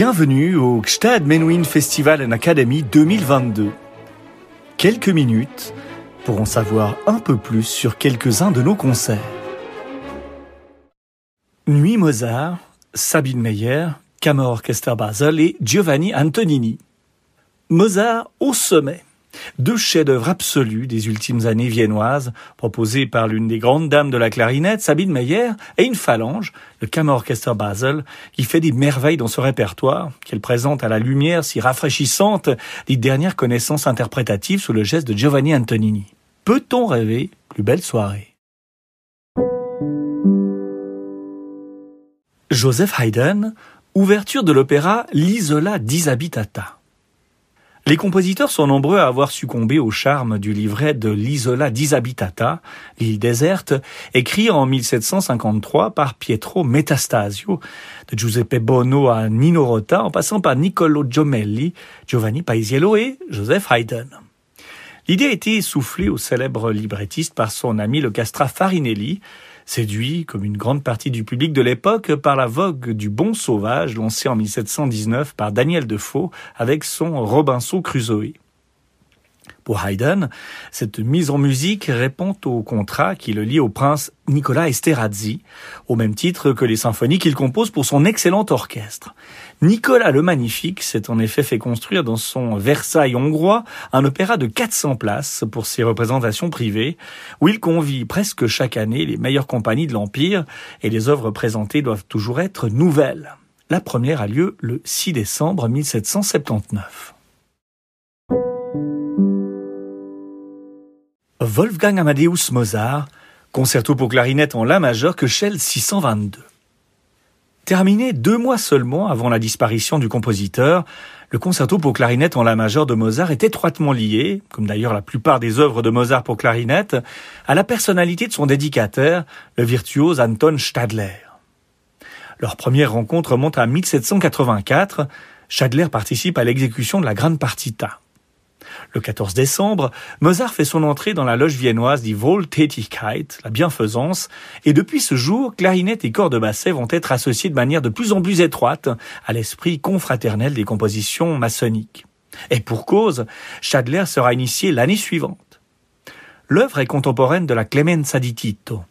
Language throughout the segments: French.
Bienvenue au Gstad Menuhin Festival and Academy 2022. Quelques minutes pour en savoir un peu plus sur quelques-uns de nos concerts. Nuit Mozart, Sabine Meyer, Kammerorchester Basel et Giovanni Antonini. Mozart au sommet. Deux chefs-d'œuvre absolus des ultimes années viennoises, proposés par l'une des grandes dames de la clarinette, Sabine Meyer, et une phalange, le Kammerorchester Basel, qui fait des merveilles dans ce répertoire, qu'elle présente à la lumière si rafraîchissante des dernières connaissances interprétatives sous le geste de Giovanni Antonini. Peut-on rêver plus belle soirée? Joseph Haydn, ouverture de l'opéra L'Isola disabitata. Les compositeurs sont nombreux à avoir succombé au charme du livret de l'Isola disabitata, l'île déserte, écrit en 1753 par Pietro Metastasio, de Giuseppe Bono à Nino Rota, en passant par Niccolo Giomelli, Giovanni Paisiello et Joseph Haydn. L'idée a été soufflée au célèbre librettiste par son ami le Castra Farinelli, séduit, comme une grande partie du public de l'époque, par la vogue du bon sauvage lancé en 1719 par Daniel Defoe avec son Robinson Crusoe. Pour Haydn, cette mise en musique répond au contrat qui le lie au prince Nicolas Esterhazy, au même titre que les symphonies qu'il compose pour son excellent orchestre. Nicolas le Magnifique s'est en effet fait construire dans son Versailles hongrois un opéra de 400 places pour ses représentations privées, où il convie presque chaque année les meilleures compagnies de l'Empire, et les œuvres présentées doivent toujours être nouvelles. La première a lieu le 6 décembre 1779. Wolfgang Amadeus Mozart, concerto pour clarinette en La majeur que Shell 622. Terminé deux mois seulement avant la disparition du compositeur, le concerto pour clarinette en La majeur de Mozart est étroitement lié, comme d'ailleurs la plupart des œuvres de Mozart pour clarinette, à la personnalité de son dédicataire, le virtuose Anton Stadler. Leur première rencontre remonte à 1784. Stadler participe à l'exécution de la Grande Partita. Le 14 décembre, Mozart fait son entrée dans la loge viennoise die Wohltätigkeit, la bienfaisance, et depuis ce jour, clarinette et corps de basset vont être associés de manière de plus en plus étroite à l'esprit confraternel des compositions maçonniques. Et pour cause, Stadler sera initié l'année suivante. L'œuvre est contemporaine de la Clemenza di Tito.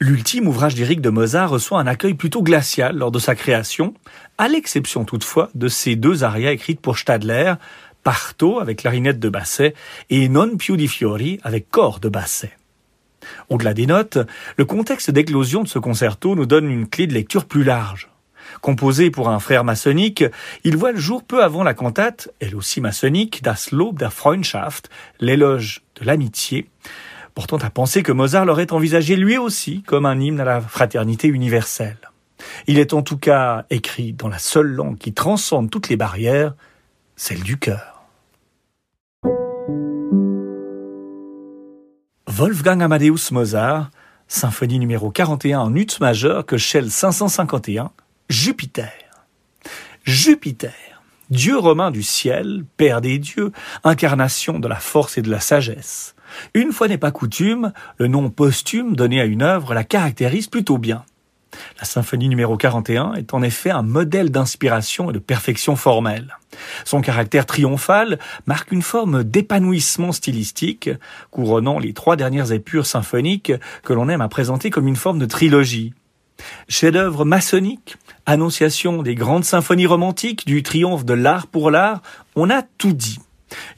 L'ultime ouvrage lyrique de Mozart reçoit un accueil plutôt glacial lors de sa création, à l'exception toutefois de ces deux arias écrites pour Stadler, parto avec clarinette de basset et non più di fiori avec corps de basset. Au-delà des notes, le contexte d'éclosion de ce concerto nous donne une clé de lecture plus large. Composé pour un frère maçonnique, il voit le jour peu avant la cantate, elle aussi maçonnique, Das Lob der Freundschaft, l'éloge de l'amitié, portant à penser que Mozart l'aurait envisagé lui aussi comme un hymne à la fraternité universelle. Il est en tout cas écrit dans la seule langue qui transcende toutes les barrières, celle du cœur. Wolfgang Amadeus Mozart, symphonie numéro 41 en ut majeur que Shell 551, Jupiter. Jupiter, dieu romain du ciel, père des dieux, incarnation de la force et de la sagesse. Une fois n'est pas coutume, le nom posthume donné à une œuvre la caractérise plutôt bien. La symphonie numéro 41 est en effet un modèle d'inspiration et de perfection formelle. Son caractère triomphal marque une forme d'épanouissement stylistique, couronnant les trois dernières épures symphoniques que l'on aime à présenter comme une forme de trilogie. Chef-d'œuvre maçonnique, annonciation des grandes symphonies romantiques, du triomphe de l'art pour l'art, on a tout dit.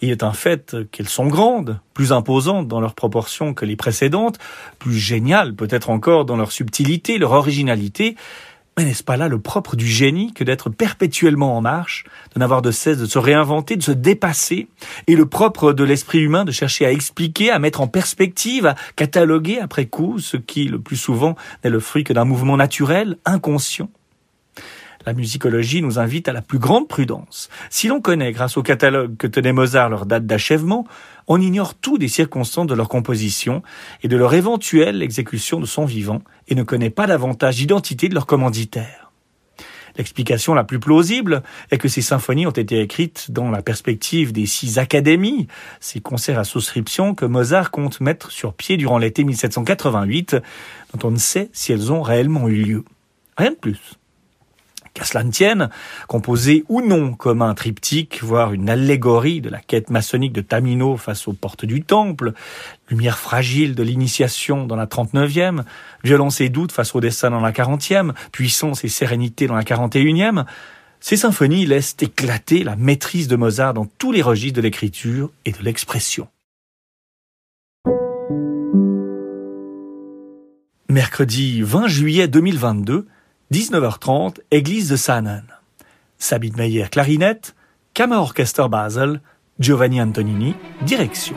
Il est un fait qu'elles sont grandes, plus imposantes dans leurs proportions que les précédentes, plus géniales peut-être encore dans leur subtilité, leur originalité, mais n'est-ce pas là le propre du génie que d'être perpétuellement en marche, de n'avoir de cesse de se réinventer, de se dépasser, et le propre de l'esprit humain de chercher à expliquer, à mettre en perspective, à cataloguer après coup ce qui, le plus souvent, n'est le fruit que d'un mouvement naturel, inconscient la musicologie nous invite à la plus grande prudence. Si l'on connaît, grâce au catalogue que tenait Mozart, leur date d'achèvement, on ignore tout des circonstances de leur composition et de leur éventuelle exécution de son vivant, et ne connaît pas davantage d'identité de leur commanditaire. L'explication la plus plausible est que ces symphonies ont été écrites dans la perspective des six académies, ces concerts à souscription que Mozart compte mettre sur pied durant l'été 1788, dont on ne sait si elles ont réellement eu lieu. Rien de plus. Qu'à cela ne tienne, composé ou non comme un triptyque, voire une allégorie de la quête maçonnique de Tamino face aux portes du temple, lumière fragile de l'initiation dans la 39e, violence et doute face au destin dans la 40e, puissance et sérénité dans la 41e, ces symphonies laissent éclater la maîtrise de Mozart dans tous les registres de l'écriture et de l'expression. Mercredi 20 juillet 2022, 19h30, église de Saanen. Sabine Meyer, clarinette, Kammer Orchester Basel, Giovanni Antonini, direction.